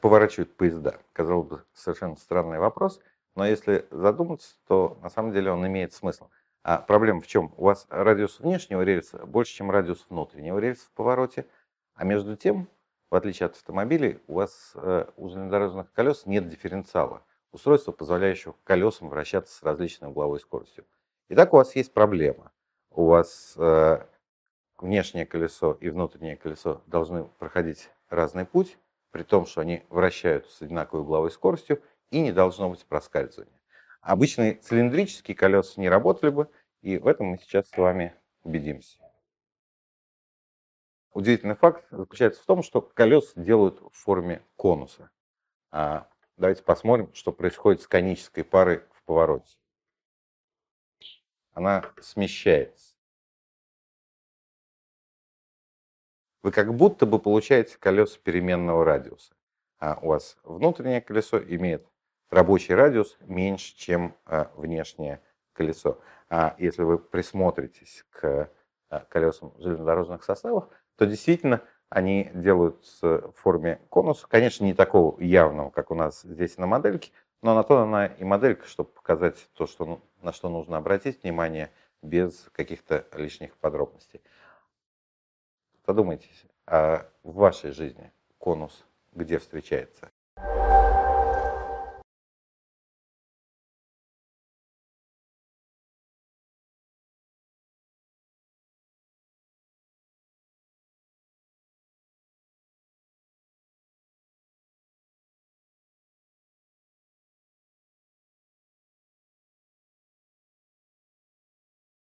поворачивают поезда? Казалось бы, совершенно странный вопрос, но если задуматься, то на самом деле он имеет смысл. А проблема в чем? У вас радиус внешнего рельса больше, чем радиус внутреннего рельса в повороте, а между тем, в отличие от автомобилей, у вас э, у железнодорожных колес нет дифференциала, устройства, позволяющего колесам вращаться с различной угловой скоростью. Итак, у вас есть проблема. У вас э, внешнее колесо и внутреннее колесо должны проходить разный путь, при том, что они вращаются с одинаковой угловой скоростью, и не должно быть проскальзывания. Обычные цилиндрические колеса не работали бы, и в этом мы сейчас с вами убедимся. Удивительный факт заключается в том, что колеса делают в форме конуса. А давайте посмотрим, что происходит с конической парой в повороте. Она смещается. Вы как будто бы получаете колеса переменного радиуса. А у вас внутреннее колесо имеет рабочий радиус меньше, чем а, внешнее колесо. А если вы присмотритесь к а, колесам железнодорожных составов, то действительно они делают в форме конуса, конечно, не такого явного, как у нас здесь на модельке, но на то она и моделька, чтобы показать то, что, ну, на что нужно обратить внимание без каких-то лишних подробностей. Подумайте, а в вашей жизни конус где встречается?